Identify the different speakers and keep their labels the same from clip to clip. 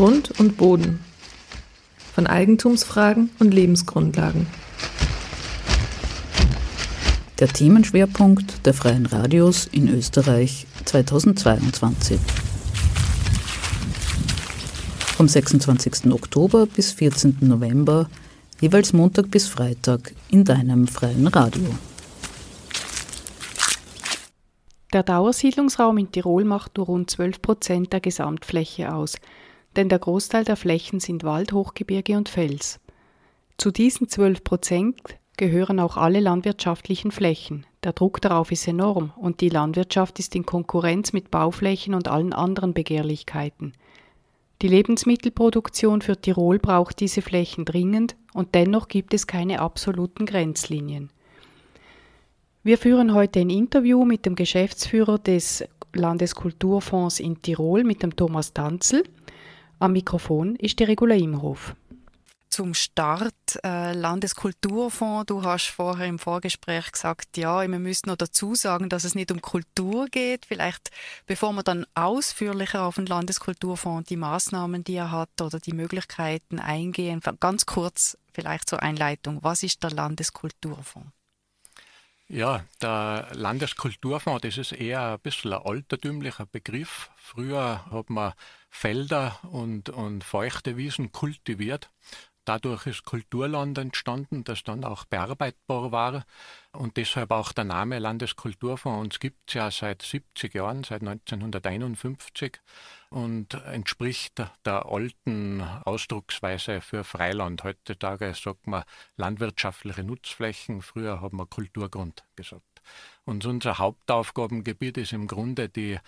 Speaker 1: Grund und Boden, von Eigentumsfragen und Lebensgrundlagen.
Speaker 2: Der Themenschwerpunkt der Freien Radios in Österreich 2022. Vom 26. Oktober bis 14. November, jeweils Montag bis Freitag in deinem freien Radio.
Speaker 3: Der Dauersiedlungsraum in Tirol macht nur rund 12 Prozent der Gesamtfläche aus, denn der Großteil der Flächen sind Wald, Hochgebirge und Fels. Zu diesen 12 Prozent gehören auch alle landwirtschaftlichen Flächen. Der Druck darauf ist enorm und die Landwirtschaft ist in Konkurrenz mit Bauflächen und allen anderen Begehrlichkeiten. Die Lebensmittelproduktion für Tirol braucht diese Flächen dringend und dennoch gibt es keine absoluten Grenzlinien. Wir führen heute ein Interview mit dem Geschäftsführer des Landeskulturfonds in Tirol, mit dem Thomas Tanzel. Am Mikrofon ist die Regula Imhof.
Speaker 4: Zum Start äh, Landeskulturfonds. Du hast vorher im Vorgespräch gesagt, ja, wir müssen noch dazu sagen, dass es nicht um Kultur geht. Vielleicht, bevor wir dann ausführlicher auf den Landeskulturfonds die Maßnahmen, die er hat oder die Möglichkeiten eingehen, ganz kurz vielleicht zur Einleitung. Was ist der Landeskulturfonds?
Speaker 5: Ja, der Landeskulturfonds, das ist eher ein bisschen ein altertümlicher Begriff. Früher hat man Felder und, und feuchte Wiesen kultiviert. Dadurch ist Kulturland entstanden, das dann auch bearbeitbar war und deshalb auch der Name Landeskulturfonds. Gibt es ja seit 70 Jahren, seit 1951 und entspricht der alten Ausdrucksweise für Freiland. Heutzutage sagt man landwirtschaftliche Nutzflächen, früher hat man Kulturgrund gesagt. Und unser Hauptaufgabengebiet ist im Grunde die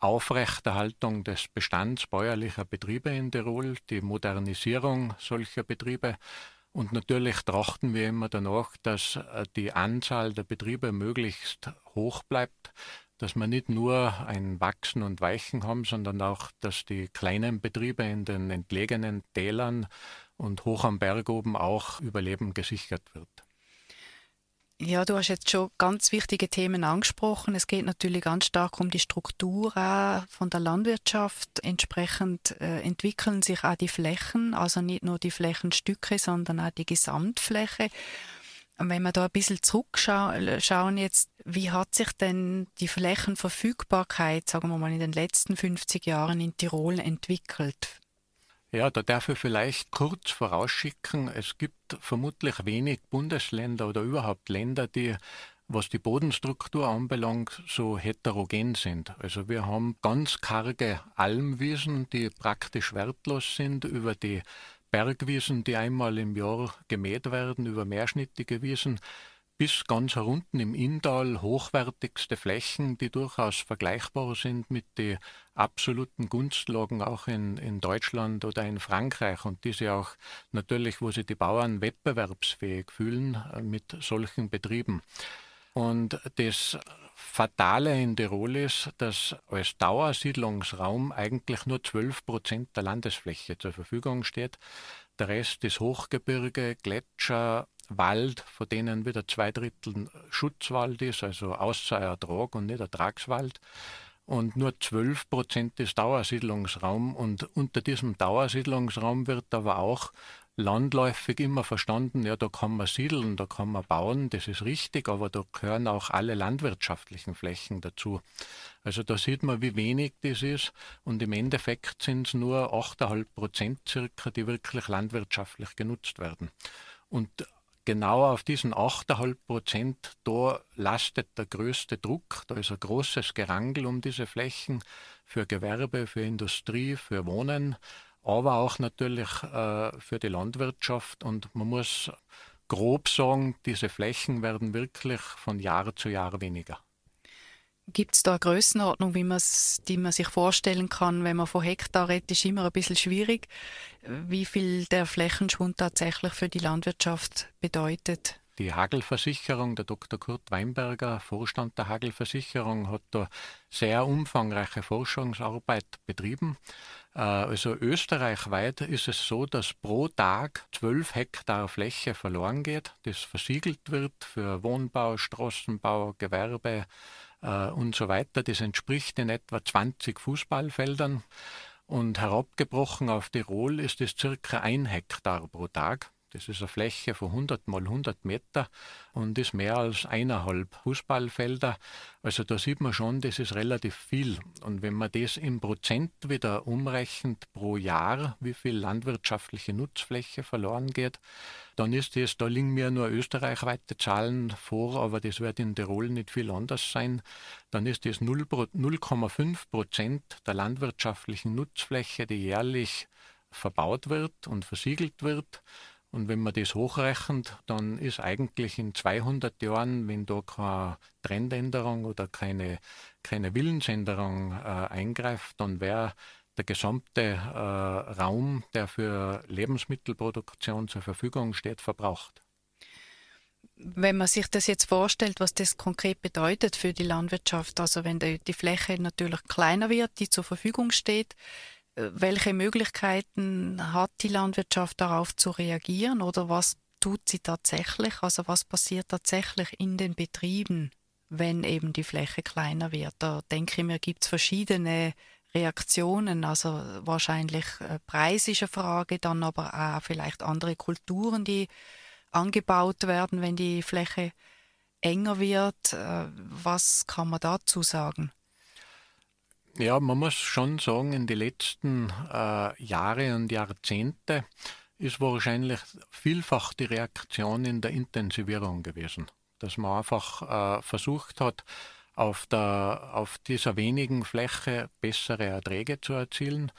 Speaker 5: Aufrechterhaltung des Bestands bäuerlicher Betriebe in Tirol, die Modernisierung solcher Betriebe und natürlich trachten wir immer danach, dass äh, die Anzahl der Betriebe möglichst hoch bleibt, dass wir nicht nur ein Wachsen und Weichen haben, sondern auch, dass die kleinen Betriebe in den entlegenen Tälern und hoch am Berg oben auch Überleben gesichert wird.
Speaker 4: Ja, du hast jetzt schon ganz wichtige Themen angesprochen. Es geht natürlich ganz stark um die Struktur von der Landwirtschaft. Entsprechend äh, entwickeln sich auch die Flächen, also nicht nur die Flächenstücke, sondern auch die Gesamtfläche. Und wenn wir da ein bisschen zurückschauen jetzt, wie hat sich denn die Flächenverfügbarkeit, sagen wir mal, in den letzten 50 Jahren in Tirol entwickelt?
Speaker 5: Ja, da darf ich vielleicht kurz vorausschicken, es gibt vermutlich wenig Bundesländer oder überhaupt Länder, die was die Bodenstruktur anbelangt, so heterogen sind. Also wir haben ganz karge Almwiesen, die praktisch wertlos sind, über die Bergwiesen, die einmal im Jahr gemäht werden, über mehrschnittige Wiesen, bis ganz herunten im Inntal hochwertigste Flächen, die durchaus vergleichbar sind mit den absoluten Gunstlagen auch in, in Deutschland oder in Frankreich und diese auch natürlich, wo sich die Bauern wettbewerbsfähig fühlen äh, mit solchen Betrieben. Und das Fatale in Tirol ist, dass als Dauersiedlungsraum eigentlich nur 12 Prozent der Landesfläche zur Verfügung steht. Der Rest ist Hochgebirge, Gletscher, Wald, von denen wieder zwei Drittel Schutzwald ist, also außer Ertrag und nicht Ertragswald. Und nur 12 Prozent ist Dauersiedlungsraum. Und unter diesem Dauersiedlungsraum wird aber auch landläufig immer verstanden, ja, da kann man siedeln, da kann man bauen, das ist richtig, aber da gehören auch alle landwirtschaftlichen Flächen dazu. Also da sieht man, wie wenig das ist und im Endeffekt sind es nur 8,5 Prozent circa, die wirklich landwirtschaftlich genutzt werden. Und genau auf diesen 8,5 Prozent, da lastet der größte Druck, da ist ein großes Gerangel um diese Flächen für Gewerbe, für Industrie, für Wohnen aber auch natürlich äh, für die Landwirtschaft. Und man muss grob sagen, diese Flächen werden wirklich von Jahr zu Jahr weniger.
Speaker 4: Gibt es da eine Größenordnung, wie die man sich vorstellen kann, wenn man von Hektar redet, ist immer ein bisschen schwierig, wie viel der Flächenschwund tatsächlich für die Landwirtschaft bedeutet?
Speaker 5: Die Hagelversicherung, der Dr. Kurt Weinberger, Vorstand der Hagelversicherung, hat da sehr umfangreiche Forschungsarbeit betrieben. Äh, also österreichweit ist es so, dass pro Tag 12 Hektar Fläche verloren geht, das versiegelt wird für Wohnbau, Straßenbau, Gewerbe äh, und so weiter. Das entspricht in etwa 20 Fußballfeldern. Und herabgebrochen auf Tirol ist es circa ein Hektar pro Tag. Das ist eine Fläche von 100 mal 100 Meter und ist mehr als eineinhalb Fußballfelder. Also da sieht man schon, das ist relativ viel. Und wenn man das in Prozent wieder umrechnet pro Jahr, wie viel landwirtschaftliche Nutzfläche verloren geht, dann ist das, da liegen mir nur österreichweite Zahlen vor, aber das wird in Tirol nicht viel anders sein. Dann ist das 0,5 Prozent der landwirtschaftlichen Nutzfläche, die jährlich verbaut wird und versiegelt wird. Und wenn man das hochrechnet, dann ist eigentlich in 200 Jahren, wenn da keine Trendänderung oder keine, keine Willensänderung äh, eingreift, dann wäre der gesamte äh, Raum, der für Lebensmittelproduktion zur Verfügung steht, verbraucht.
Speaker 4: Wenn man sich das jetzt vorstellt, was das konkret bedeutet für die Landwirtschaft, also wenn die, die Fläche natürlich kleiner wird, die zur Verfügung steht, welche Möglichkeiten hat die Landwirtschaft darauf zu reagieren oder was tut sie tatsächlich? Also was passiert tatsächlich in den Betrieben, wenn eben die Fläche kleiner wird? Da denke ich mir, gibt es verschiedene Reaktionen, also wahrscheinlich äh, Preis ist eine Frage, dann aber auch vielleicht andere Kulturen, die angebaut werden, wenn die Fläche enger wird. Äh, was kann man dazu sagen?
Speaker 5: Ja, man muss schon sagen, in den letzten äh, Jahre und Jahrzehnte ist wahrscheinlich vielfach die Reaktion in der Intensivierung gewesen. Dass man einfach äh, versucht hat, auf, der, auf dieser wenigen Fläche bessere Erträge zu erzielen.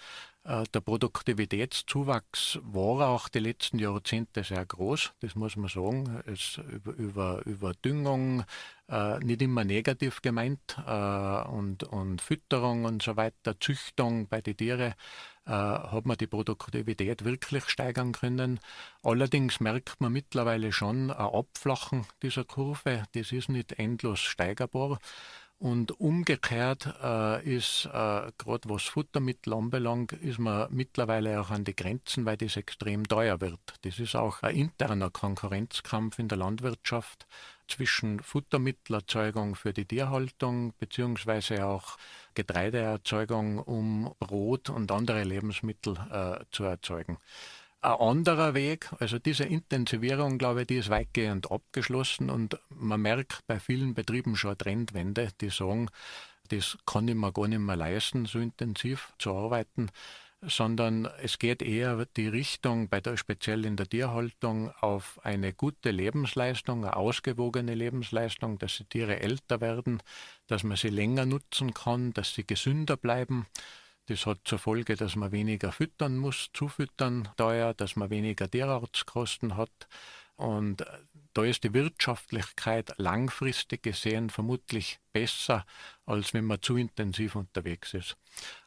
Speaker 5: Äh, der Produktivitätszuwachs war auch die letzten Jahrzehnte sehr groß, das muss man sagen. Es über, über, über Düngung, äh, nicht immer negativ gemeint, äh, und, und Fütterung und so weiter, Züchtung bei den Tieren, äh, hat man die Produktivität wirklich steigern können. Allerdings merkt man mittlerweile schon ein Abflachen dieser Kurve, das ist nicht endlos steigerbar. Und umgekehrt äh, ist, äh, gerade was Futtermittel anbelangt, ist man mittlerweile auch an die Grenzen, weil das extrem teuer wird. Das ist auch ein interner Konkurrenzkampf in der Landwirtschaft zwischen Futtermittelerzeugung für die Tierhaltung beziehungsweise auch Getreideerzeugung, um Brot und andere Lebensmittel äh, zu erzeugen. Ein anderer Weg, also diese Intensivierung, glaube ich, die ist weitgehend abgeschlossen und man merkt bei vielen Betrieben schon eine Trendwende, die sagen, das kann ich mir gar nicht mehr leisten, so intensiv zu arbeiten, sondern es geht eher die Richtung, bei der, speziell in der Tierhaltung, auf eine gute Lebensleistung, eine ausgewogene Lebensleistung, dass die Tiere älter werden, dass man sie länger nutzen kann, dass sie gesünder bleiben das hat zur Folge, dass man weniger füttern muss, zufüttern teuer, dass man weniger Tierarztkosten hat. Und äh, da ist die Wirtschaftlichkeit langfristig gesehen vermutlich besser, als wenn man zu intensiv unterwegs ist.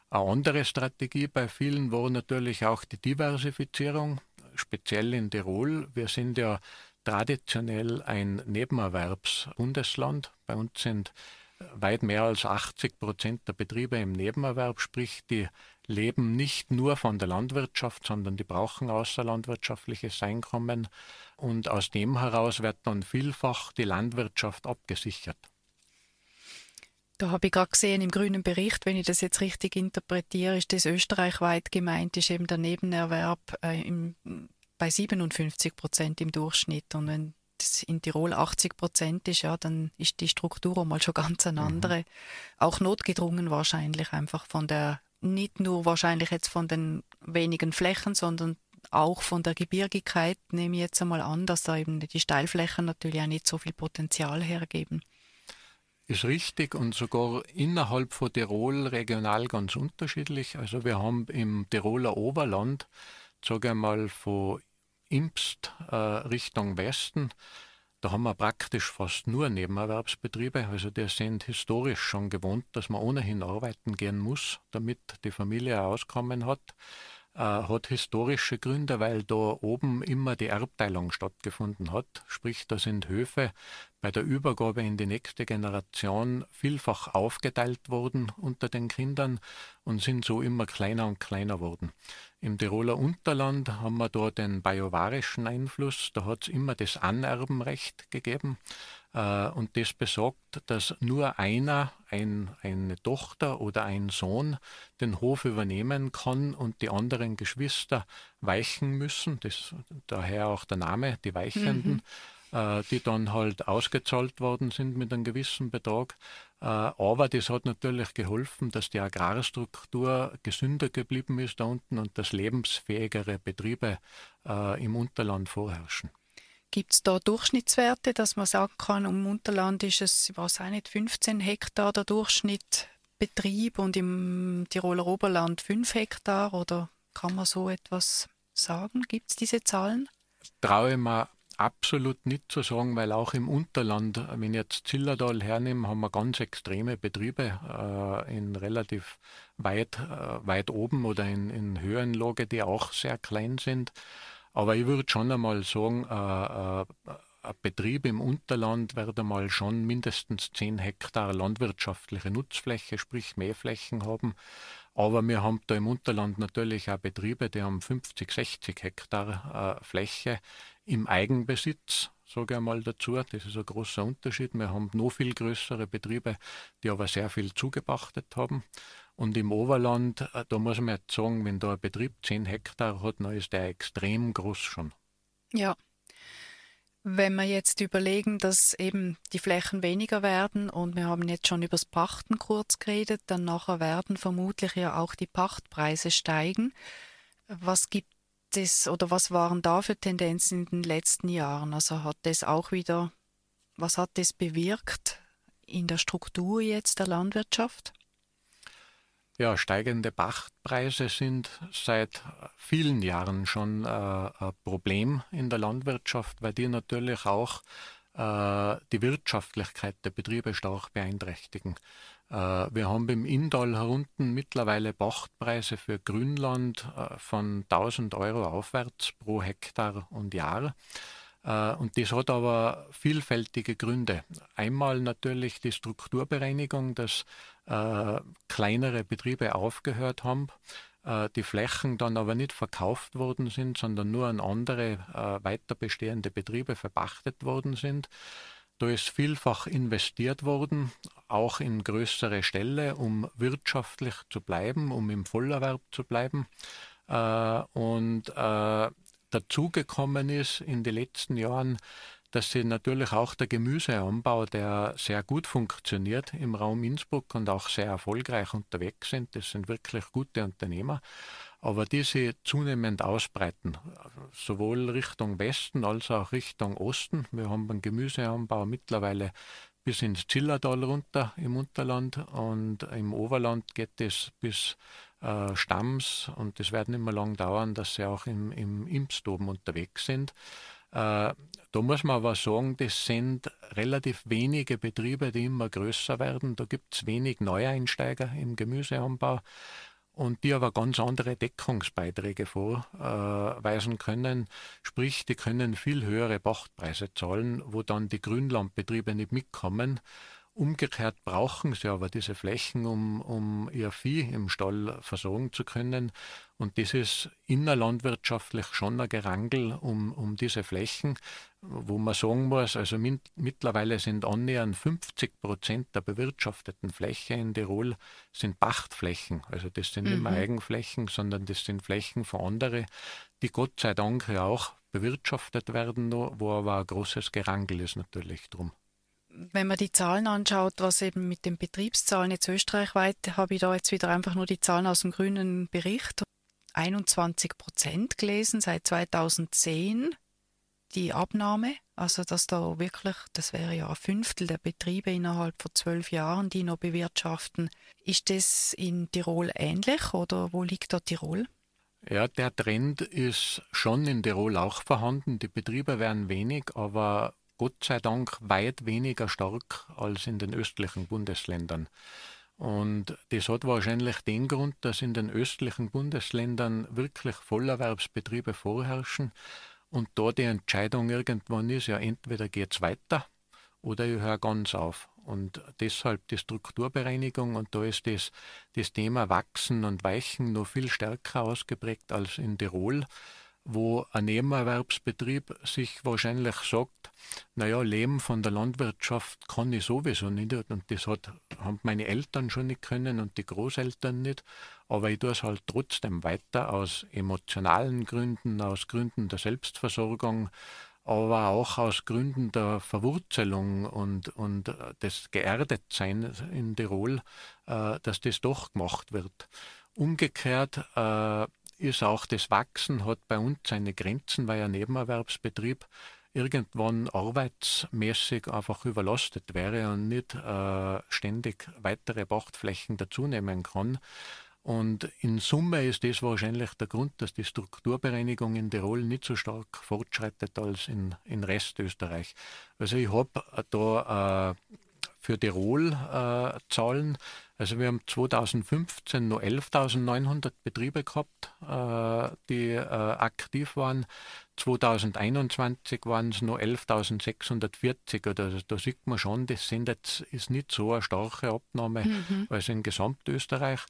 Speaker 5: Eine andere Strategie bei vielen war natürlich auch die Diversifizierung, speziell in Tirol. Wir sind ja traditionell ein Nebenerwerbsbundesland. Bei uns sind weit mehr als 80 Prozent der Betriebe im Nebenerwerb, sprich die leben nicht nur von der Landwirtschaft, sondern die brauchen außerlandwirtschaftliches Einkommen und aus dem heraus wird dann vielfach die Landwirtschaft abgesichert.
Speaker 4: Da habe ich gerade gesehen im grünen Bericht, wenn ich das jetzt richtig interpretiere, ist das österreichweit gemeint, ist eben der Nebenerwerb äh, im, bei 57 Prozent im Durchschnitt. Und wenn das in Tirol 80 Prozent ist, ja, dann ist die Struktur mal schon ganz eine mhm. andere. Mhm. Auch notgedrungen wahrscheinlich einfach von der, nicht nur wahrscheinlich jetzt von den wenigen Flächen, sondern auch von der Gebirgigkeit nehme ich jetzt einmal an, dass da eben die Steilflächen natürlich auch nicht so viel Potenzial hergeben.
Speaker 5: Ist richtig und sogar innerhalb von Tirol regional ganz unterschiedlich. Also wir haben im Tiroler Oberland, sage ich mal, von Impst äh, Richtung Westen, da haben wir praktisch fast nur Nebenerwerbsbetriebe. Also die sind historisch schon gewohnt, dass man ohnehin arbeiten gehen muss, damit die Familie Auskommen hat. Äh, hat historische Gründe, weil da oben immer die Erbteilung stattgefunden hat. Sprich, da sind Höfe bei der Übergabe in die nächste Generation vielfach aufgeteilt worden unter den Kindern und sind so immer kleiner und kleiner worden. Im Tiroler Unterland haben wir da den bajuwarischen Einfluss, da hat es immer das Anerbenrecht gegeben. Äh, und das besagt, dass nur einer, ein, eine Tochter oder ein Sohn, den Hof übernehmen kann und die anderen Geschwister weichen müssen. Das, daher auch der Name, die Weichenden. Mhm die dann halt ausgezahlt worden sind mit einem gewissen Betrag. Aber das hat natürlich geholfen, dass die Agrarstruktur gesünder geblieben ist da unten und dass lebensfähigere Betriebe im Unterland vorherrschen.
Speaker 4: Gibt es da Durchschnittswerte, dass man sagen kann, im Unterland ist es, ich weiß auch nicht, 15 Hektar der Durchschnitt Betrieb und im Tiroler Oberland 5 Hektar oder kann man so etwas sagen? Gibt es diese Zahlen?
Speaker 5: Traue ich mir absolut nicht zu sagen, weil auch im Unterland, wenn ich jetzt Zillertal hernehme, haben wir ganz extreme Betriebe äh, in relativ weit, äh, weit oben oder in, in Höhenlage, die auch sehr klein sind. Aber ich würde schon einmal sagen, äh, äh, ein Betrieb im Unterland wird einmal schon mindestens 10 Hektar landwirtschaftliche Nutzfläche, sprich Mähflächen haben. Aber wir haben da im Unterland natürlich auch Betriebe, die haben 50, 60 Hektar äh, Fläche im Eigenbesitz, sage ich einmal dazu. Das ist ein großer Unterschied. Wir haben noch viel größere Betriebe, die aber sehr viel zugepachtet haben. Und im Oberland, äh, da muss man jetzt sagen, wenn da ein Betrieb 10 Hektar hat, dann ist der extrem groß schon.
Speaker 4: Ja. Wenn wir jetzt überlegen, dass eben die Flächen weniger werden und wir haben jetzt schon über das Pachten kurz geredet, dann nachher werden vermutlich ja auch die Pachtpreise steigen. Was gibt es oder was waren da für Tendenzen in den letzten Jahren? Also hat das auch wieder, was hat das bewirkt in der Struktur jetzt der Landwirtschaft?
Speaker 5: Ja, steigende Pachtpreise sind seit vielen Jahren schon äh, ein Problem in der Landwirtschaft, weil die natürlich auch äh, die Wirtschaftlichkeit der Betriebe stark beeinträchtigen. Äh, wir haben im Inntal herunten mittlerweile Pachtpreise für Grünland äh, von 1000 Euro aufwärts pro Hektar und Jahr. Äh, und das hat aber vielfältige Gründe. Einmal natürlich die Strukturbereinigung, dass äh, kleinere Betriebe aufgehört haben, äh, die Flächen dann aber nicht verkauft worden sind, sondern nur an andere äh, weiter bestehende Betriebe verpachtet worden sind. Da ist vielfach investiert worden, auch in größere Ställe, um wirtschaftlich zu bleiben, um im Vollerwerb zu bleiben. Äh, und äh, dazugekommen ist in den letzten Jahren, dass sie natürlich auch der Gemüseanbau, der sehr gut funktioniert im Raum Innsbruck und auch sehr erfolgreich unterwegs sind, das sind wirklich gute Unternehmer, aber diese zunehmend ausbreiten, sowohl Richtung Westen als auch Richtung Osten. Wir haben einen Gemüseanbau mittlerweile bis ins Zillertal runter im Unterland und im Oberland geht es bis äh, Stamms und das wird nicht mehr lang dauern, dass sie auch im, im Impfstoben unterwegs sind. Äh, da muss man aber sagen, das sind relativ wenige Betriebe, die immer größer werden. Da gibt es wenig Neueinsteiger im Gemüseanbau und die aber ganz andere Deckungsbeiträge vorweisen können. Sprich, die können viel höhere Pachtpreise zahlen, wo dann die Grünlandbetriebe nicht mitkommen. Umgekehrt brauchen sie aber diese Flächen, um, um ihr Vieh im Stall versorgen zu können. Und das ist innerlandwirtschaftlich schon ein Gerangel um, um diese Flächen, wo man sagen muss, also mit, mittlerweile sind annähernd 50 Prozent der bewirtschafteten Fläche in Tirol sind Pachtflächen. Also das sind mhm. nicht mehr Eigenflächen, sondern das sind Flächen von anderen, die Gott sei Dank ja auch bewirtschaftet werden, wo aber ein großes Gerangel ist natürlich drum
Speaker 4: wenn man die Zahlen anschaut, was eben mit den Betriebszahlen jetzt österreichweit, habe ich da jetzt wieder einfach nur die Zahlen aus dem grünen Bericht. 21 Prozent gelesen seit 2010 die Abnahme. Also dass da wirklich, das wäre ja ein Fünftel der Betriebe innerhalb von zwölf Jahren, die noch bewirtschaften. Ist das in Tirol ähnlich oder wo liegt da Tirol?
Speaker 5: Ja, der Trend ist schon in Tirol auch vorhanden. Die Betriebe werden wenig, aber Gott sei Dank weit weniger stark als in den östlichen Bundesländern. Und das hat wahrscheinlich den Grund, dass in den östlichen Bundesländern wirklich Vollerwerbsbetriebe vorherrschen und da die Entscheidung irgendwann ist, ja entweder geht es weiter oder ich höre ganz auf. Und deshalb die Strukturbereinigung und da ist das, das Thema Wachsen und Weichen noch viel stärker ausgeprägt als in Tirol wo ein Nebenerwerbsbetrieb sich wahrscheinlich sagt, naja, Leben von der Landwirtschaft kann ich sowieso nicht und das hat, haben meine Eltern schon nicht können und die Großeltern nicht, aber ich tue es halt trotzdem weiter aus emotionalen Gründen, aus Gründen der Selbstversorgung, aber auch aus Gründen der Verwurzelung und, und des Geerdetseins in Tirol, äh, dass das doch gemacht wird. Umgekehrt äh, ist auch das Wachsen, hat bei uns seine Grenzen, weil ein Nebenerwerbsbetrieb irgendwann arbeitsmäßig einfach überlastet wäre und nicht äh, ständig weitere Pachtflächen dazunehmen kann. Und in Summe ist das wahrscheinlich der Grund, dass die Strukturbereinigung in Tirol nicht so stark fortschreitet als in, in Rest Österreich. Also ich habe da äh, für Tirol äh, Zahlen. Also wir haben 2015 nur 11.900 Betriebe gehabt, äh, die äh, aktiv waren. 2021 waren es nur 11.640. Also da sieht man schon, das sind jetzt, ist nicht so eine starke Abnahme mhm. als in Gesamtösterreich.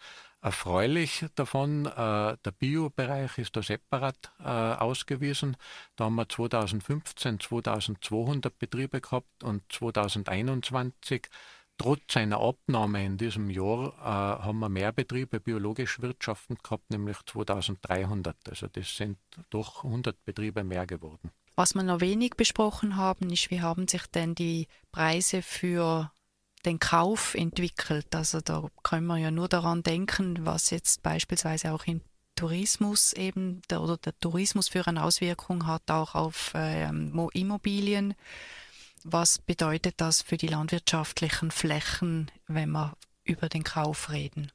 Speaker 5: Erfreulich davon, äh, der Biobereich ist da separat äh, ausgewiesen. Da haben wir 2015 2200 Betriebe gehabt und 2021 trotz einer Abnahme in diesem Jahr äh, haben wir mehr Betriebe biologisch wirtschaften gehabt, nämlich 2300. Also das sind doch 100 Betriebe mehr geworden.
Speaker 4: Was wir noch wenig besprochen haben, ist, wie haben sich denn die Preise für den Kauf entwickelt. Also da können wir ja nur daran denken, was jetzt beispielsweise auch im Tourismus eben der, oder der Tourismus für eine Auswirkung hat, auch auf ähm, Immobilien. Was bedeutet das für die landwirtschaftlichen Flächen, wenn wir über den Kauf reden?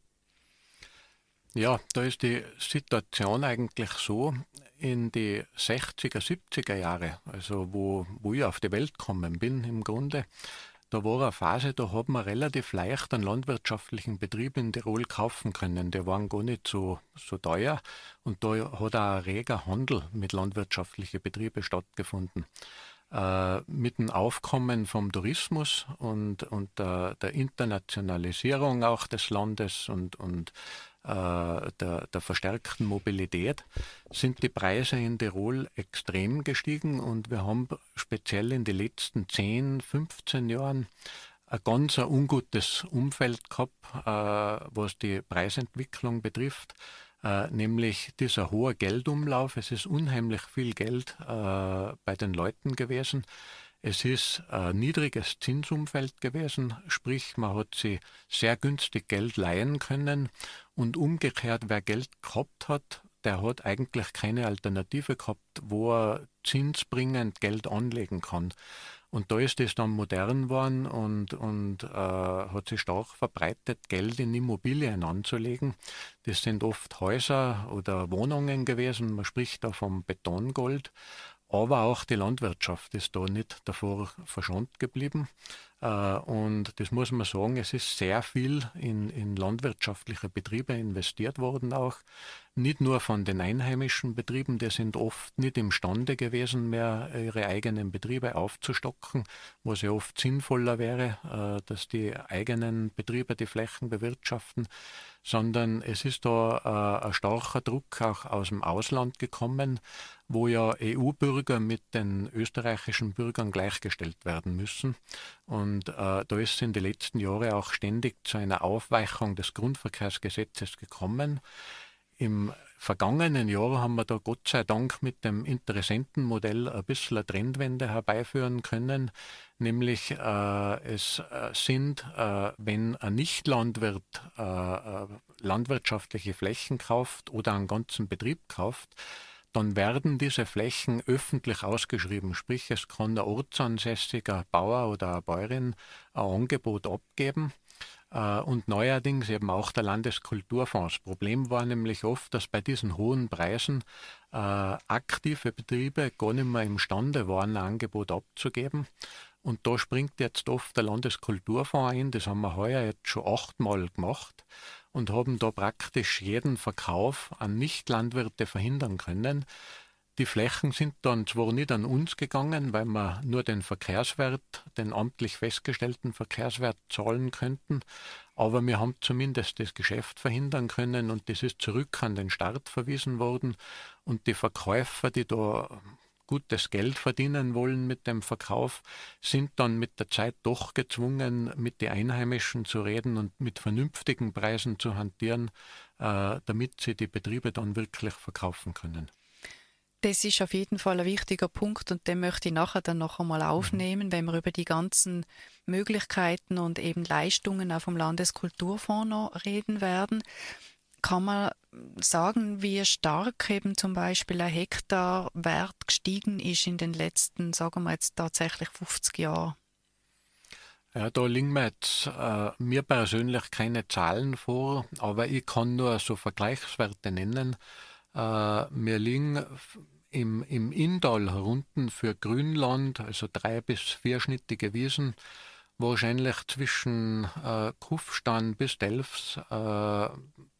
Speaker 5: Ja, da ist die Situation eigentlich so, in die 60er, 70er Jahre, also wo, wo ich auf die Welt gekommen bin im Grunde, da war eine Phase, da hat man relativ leicht einen landwirtschaftlichen Betrieb in Tirol kaufen können. Die waren gar nicht so, so teuer und da hat auch ein reger Handel mit landwirtschaftlichen Betrieben stattgefunden. Äh, mit dem Aufkommen vom Tourismus und, und der, der Internationalisierung auch des Landes und, und äh, der, der verstärkten Mobilität sind die Preise in Tirol extrem gestiegen und wir haben speziell in den letzten 10, 15 Jahren ein ganz ein ungutes Umfeld gehabt, äh, was die Preisentwicklung betrifft, äh, nämlich dieser hohe Geldumlauf. Es ist unheimlich viel Geld bei den Leuten gewesen. Es ist ein niedriges Zinsumfeld gewesen, sprich man hat sie sehr günstig Geld leihen können und umgekehrt, wer Geld gehabt hat, der hat eigentlich keine Alternative gehabt, wo er zinsbringend Geld anlegen kann. Und da ist es dann modern geworden und, und äh, hat sich stark verbreitet, Geld in Immobilien anzulegen. Das sind oft Häuser oder Wohnungen gewesen. Man spricht da vom Betongold. Aber auch die Landwirtschaft ist da nicht davor verschont geblieben. Äh, und das muss man sagen, es ist sehr viel in, in landwirtschaftliche Betriebe investiert worden auch. Nicht nur von den einheimischen Betrieben, die sind oft nicht imstande gewesen, mehr ihre eigenen Betriebe aufzustocken, was ja oft sinnvoller wäre, äh, dass die eigenen Betriebe die Flächen bewirtschaften, sondern es ist da äh, ein starker Druck auch aus dem Ausland gekommen, wo ja EU-Bürger mit den österreichischen Bürgern gleichgestellt werden müssen. Und äh, da ist in den letzten Jahren auch ständig zu einer Aufweichung des Grundverkehrsgesetzes gekommen. Im vergangenen Jahr haben wir da Gott sei Dank mit dem Interessentenmodell ein bisschen eine Trendwende herbeiführen können, nämlich äh, es äh, sind, äh, wenn ein Nichtlandwirt äh, äh, landwirtschaftliche Flächen kauft oder einen ganzen Betrieb kauft, dann werden diese Flächen öffentlich ausgeschrieben. Sprich, es kann der ortsansässiger Bauer oder eine Bäuerin ein Angebot abgeben äh, und neuerdings eben auch der Landeskulturfonds. Problem war nämlich oft, dass bei diesen hohen Preisen äh, aktive Betriebe gar nicht mehr imstande waren, ein Angebot abzugeben. Und da springt jetzt oft der Landeskulturfonds ein. Das haben wir heuer jetzt schon achtmal gemacht und haben da praktisch jeden Verkauf an Nichtlandwirte verhindern können. Die Flächen sind dann zwar nicht an uns gegangen, weil wir nur den Verkehrswert, den amtlich festgestellten Verkehrswert zahlen könnten, aber wir haben zumindest das Geschäft verhindern können und das ist zurück an den Start verwiesen worden und die Verkäufer, die da gutes Geld verdienen wollen mit dem Verkauf, sind dann mit der Zeit doch gezwungen, mit den Einheimischen zu reden und mit vernünftigen Preisen zu hantieren, äh, damit sie die Betriebe dann wirklich verkaufen können.
Speaker 4: Das ist auf jeden Fall ein wichtiger Punkt und den möchte ich nachher dann noch einmal aufnehmen, wenn wir über die ganzen Möglichkeiten und eben Leistungen auch vom Landeskulturfonds noch reden werden. Kann man sagen, wie stark eben zum Beispiel ein Hektarwert gestiegen ist in den letzten, sagen wir jetzt tatsächlich 50 Jahren?
Speaker 5: Ja, da liegen mir jetzt äh, mir persönlich keine Zahlen vor, aber ich kann nur so Vergleichswerte nennen. Äh, wir liegen im, im Inntal herunten für Grünland, also drei- bis vierschnittige Wiesen, wahrscheinlich zwischen äh, Kufstein bis Delfs äh,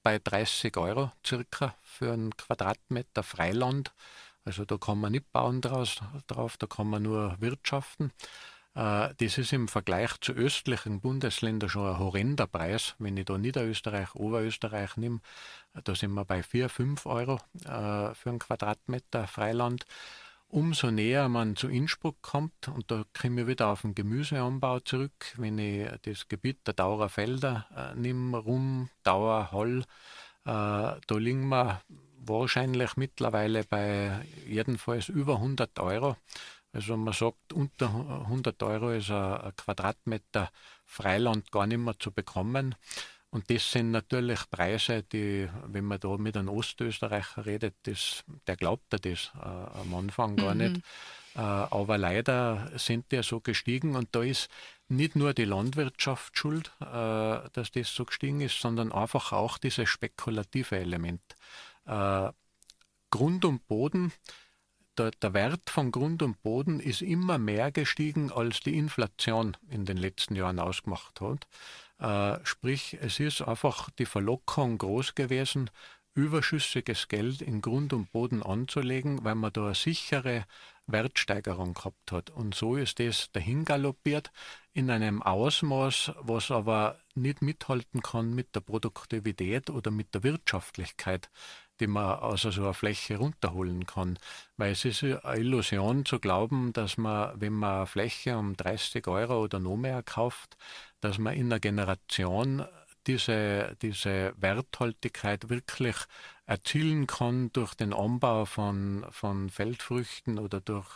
Speaker 5: bei 30 Euro circa für einen Quadratmeter Freiland. Also da kann man nicht bauen draus, drauf, da kann man nur wirtschaften. Äh, das ist im Vergleich zu östlichen Bundesländern schon ein horrender Preis. Wenn ich da Niederösterreich, Oberösterreich nehme, da sind wir bei 4, 5 Euro äh, für einen Quadratmeter Freiland. Umso näher man zu Innsbruck kommt, und da komme ich wieder auf den Gemüseanbau zurück, wenn ich das Gebiet der Daurer Felder äh, nehme, Rum, Dauer, Holl, äh, da liegen wir wahrscheinlich mittlerweile bei jedenfalls über 100 Euro. Also man sagt, unter 100 Euro ist ein Quadratmeter Freiland gar nicht mehr zu bekommen. Und das sind natürlich Preise, die, wenn man da mit einem Ostösterreicher redet, das, der glaubt ja das äh, am Anfang gar mhm. nicht. Äh, aber leider sind die so gestiegen und da ist nicht nur die Landwirtschaft schuld, äh, dass das so gestiegen ist, sondern einfach auch dieses spekulative Element. Äh, Grund und Boden der, der, Wert von Grund und Boden ist immer mehr gestiegen, als die Inflation in den letzten Jahren ausgemacht hat. Äh, sprich, es ist einfach die Verlockung groß gewesen, überschüssiges Geld in Grund und Boden anzulegen, weil man da eine sichere Wertsteigerung gehabt hat. Und so ist das dahingaloppiert in einem Ausmaß, was aber nicht mithalten kann mit der Produktivität oder mit der Wirtschaftlichkeit die man aus so einer Fläche runterholen kann. Weil es ist eine Illusion zu glauben, dass man, wenn man eine Fläche um 30 Euro oder noch mehr kauft, dass man in einer Generation diese, diese Werthaltigkeit wirklich erzielen kann durch den Anbau von, von Feldfrüchten oder durch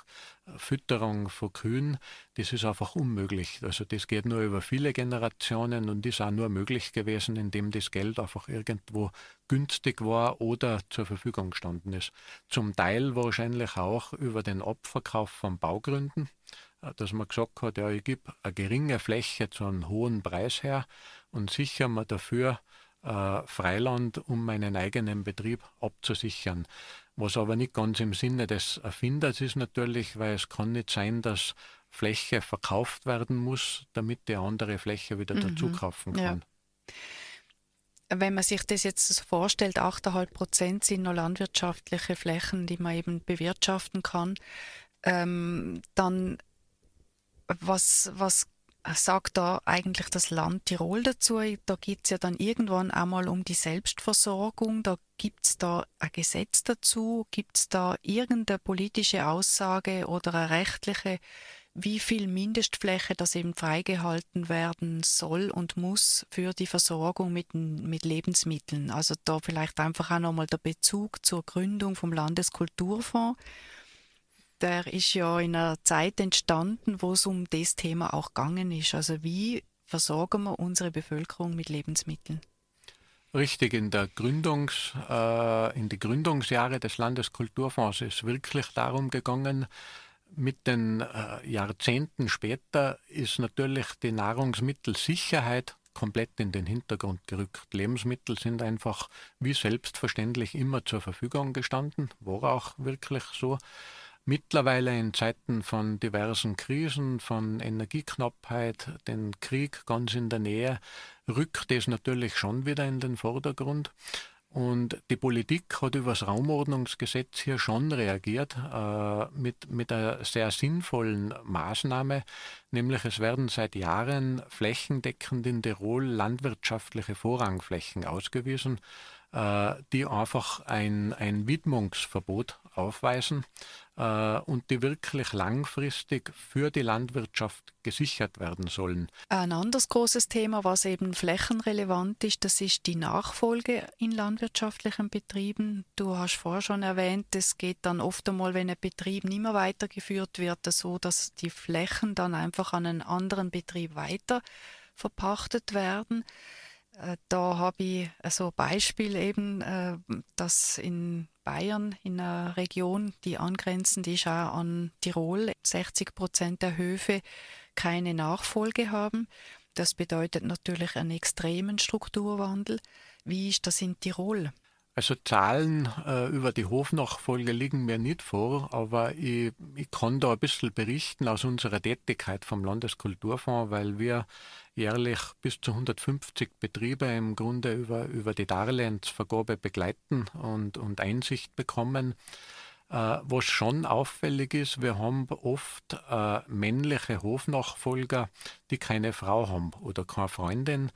Speaker 5: Fütterung von Kühen, das ist einfach unmöglich. Also das geht nur über viele Generationen und ist auch nur möglich gewesen, indem das Geld einfach irgendwo günstig war oder zur Verfügung gestanden ist. Zum Teil wahrscheinlich auch über den Abverkauf von Baugründen, dass man gesagt hat, ja, ich gebe eine geringe Fläche zu einem hohen Preis her und sichere mir dafür äh, Freiland, um meinen eigenen Betrieb abzusichern. Was aber nicht ganz im Sinne des Erfinders ist natürlich, weil es kann nicht sein, dass Fläche verkauft werden muss, damit die andere Fläche wieder mhm. dazu kaufen kann.
Speaker 4: Ja. Wenn man sich das jetzt so vorstellt, 8,5 Prozent sind noch landwirtschaftliche Flächen, die man eben bewirtschaften kann, ähm, dann was, was sagt da eigentlich das Land Tirol dazu? Da geht es ja dann irgendwann einmal um die Selbstversorgung. Da gibt es da ein Gesetz dazu? Gibt es da irgendeine politische Aussage oder eine rechtliche, wie viel Mindestfläche das eben freigehalten werden soll und muss für die Versorgung mit, mit Lebensmitteln? Also da vielleicht einfach auch nochmal der Bezug zur Gründung vom Landeskulturfonds der ist ja in einer Zeit entstanden, wo es um das Thema auch gegangen ist. Also wie versorgen wir unsere Bevölkerung mit Lebensmitteln?
Speaker 5: Richtig, in, der Gründungs, äh, in die Gründungsjahre des Landeskulturfonds ist wirklich darum gegangen, mit den äh, Jahrzehnten später ist natürlich die Nahrungsmittelsicherheit komplett in den Hintergrund gerückt. Lebensmittel sind einfach wie selbstverständlich immer zur Verfügung gestanden, war auch wirklich so. Mittlerweile in Zeiten von diversen Krisen, von Energieknappheit, den Krieg ganz in der Nähe, rückt es natürlich schon wieder in den Vordergrund. Und die Politik hat über das Raumordnungsgesetz hier schon reagiert äh, mit, mit einer sehr sinnvollen Maßnahme, nämlich es werden seit Jahren flächendeckend in Tirol landwirtschaftliche Vorrangflächen ausgewiesen, äh, die einfach ein, ein Widmungsverbot aufweisen und die wirklich langfristig für die Landwirtschaft gesichert werden sollen.
Speaker 4: Ein anderes großes Thema, was eben flächenrelevant ist, das ist die Nachfolge in landwirtschaftlichen Betrieben. Du hast vorher schon erwähnt, es geht dann oft einmal, wenn ein Betrieb nicht mehr weitergeführt wird, so, dass die Flächen dann einfach an einen anderen Betrieb weiter verpachtet werden. Äh, da habe ich so ein Beispiel eben, äh, dass in Bayern, in einer Region, die angrenzend ist auch an Tirol, 60 Prozent der Höfe keine Nachfolge haben. Das bedeutet natürlich einen extremen Strukturwandel. Wie ist das in Tirol?
Speaker 5: Also Zahlen äh, über die Hofnachfolge liegen mir nicht vor, aber ich, ich kann da ein bisschen berichten aus unserer Tätigkeit vom Landeskulturfonds, weil wir jährlich bis zu 150 Betriebe im Grunde über, über die Darlehensvergabe begleiten und, und Einsicht bekommen. Äh, was schon auffällig ist, wir haben oft äh, männliche Hofnachfolger, die keine Frau haben oder keine Freundin.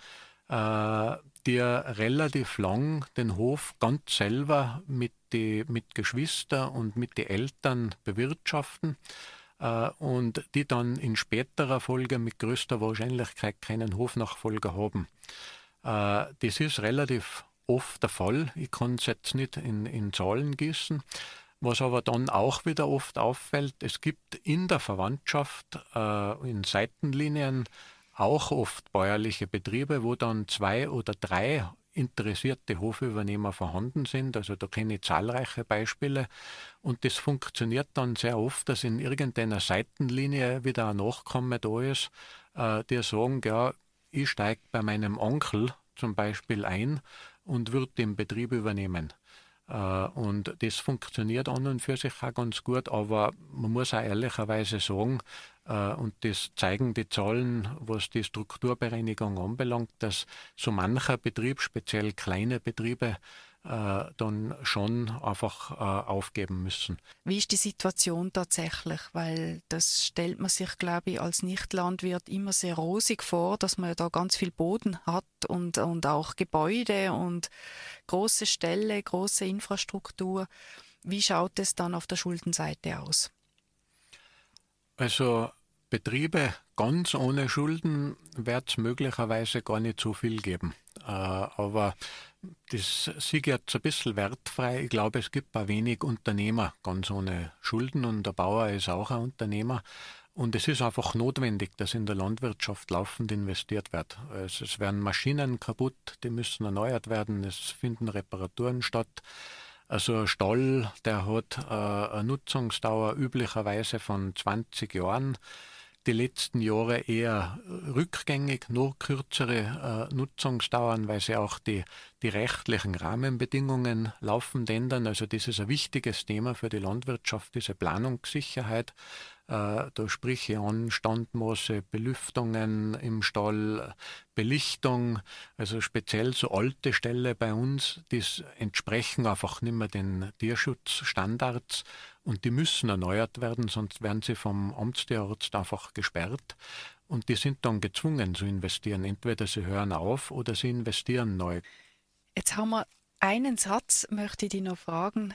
Speaker 5: Äh, die relativ lang den Hof ganz selber mit, die, mit Geschwister und mit den Eltern bewirtschaften äh, und die dann in späterer Folge mit größter Wahrscheinlichkeit keinen Hofnachfolger haben. Äh, das ist relativ oft der Fall. Ich kann es jetzt nicht in, in Zahlen gießen. Was aber dann auch wieder oft auffällt, es gibt in der Verwandtschaft, äh, in Seitenlinien, auch oft bäuerliche Betriebe, wo dann zwei oder drei interessierte Hofübernehmer vorhanden sind. Also da kenne ich zahlreiche Beispiele. Und das funktioniert dann sehr oft, dass in irgendeiner Seitenlinie wieder ein Nachkomme da ist, äh, die sagen, ja, ich steige bei meinem Onkel zum Beispiel ein und würde den Betrieb übernehmen. Äh, und das funktioniert an und für sich auch ganz gut, aber man muss auch ehrlicherweise sagen, äh, und das zeigen die Zahlen, was die Strukturbereinigung anbelangt, dass so mancher Betrieb, speziell kleine Betriebe, äh, dann schon einfach äh, aufgeben müssen.
Speaker 4: Wie ist die Situation tatsächlich? Weil das stellt man sich, glaube ich, als Nichtlandwirt immer sehr rosig vor, dass man da ganz viel Boden hat und, und auch Gebäude und große Ställe, große Infrastruktur. Wie schaut es dann auf der Schuldenseite aus?
Speaker 5: Also Betriebe ganz ohne Schulden wird es möglicherweise gar nicht so viel geben. Äh, aber das sieht jetzt ein bisschen wertfrei. Ich glaube, es gibt ein wenig Unternehmer ganz ohne Schulden und der Bauer ist auch ein Unternehmer. Und es ist einfach notwendig, dass in der Landwirtschaft laufend investiert wird. Es, es werden Maschinen kaputt, die müssen erneuert werden, es finden Reparaturen statt. Also ein Stall, der hat äh, eine Nutzungsdauer üblicherweise von 20 Jahren. Die letzten Jahre eher rückgängig, nur kürzere äh, Nutzungsdauern, weil sie auch die, die rechtlichen Rahmenbedingungen laufend ändern. Also das ist ein wichtiges Thema für die Landwirtschaft, diese Planungssicherheit. Äh, da spreche ich an Standmaße, Belüftungen im Stall, Belichtung, also speziell so alte Ställe bei uns, die entsprechen einfach nicht mehr den Tierschutzstandards und die müssen erneuert werden, sonst werden sie vom Amtstierarzt einfach gesperrt. Und die sind dann gezwungen zu investieren. Entweder sie hören auf oder sie investieren neu.
Speaker 4: Jetzt haben wir einen Satz, möchte ich dich noch fragen.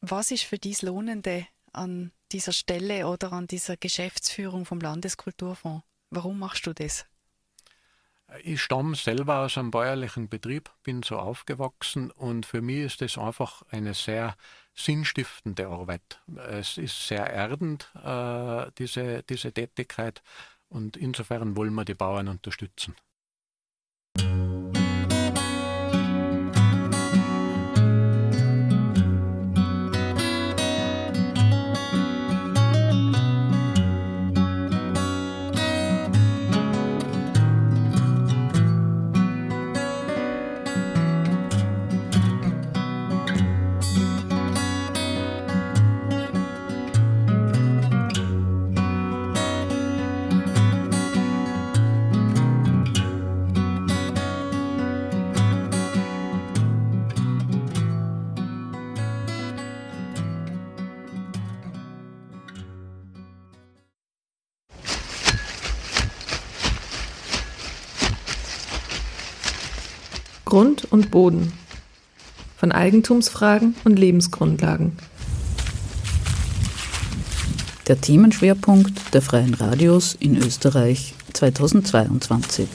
Speaker 4: Was ist für dich Lohnende an dieser Stelle oder an dieser Geschäftsführung vom Landeskulturfonds? Warum machst du das?
Speaker 5: Ich stamme selber aus einem bäuerlichen Betrieb, bin so aufgewachsen und für mich ist das einfach eine sehr sinnstiftende Arbeit. Es ist sehr erdend, äh, diese, diese Tätigkeit und insofern wollen wir die Bauern unterstützen.
Speaker 1: Und Boden. Von Eigentumsfragen und Lebensgrundlagen.
Speaker 2: Der Themenschwerpunkt der Freien Radios in Österreich 2022.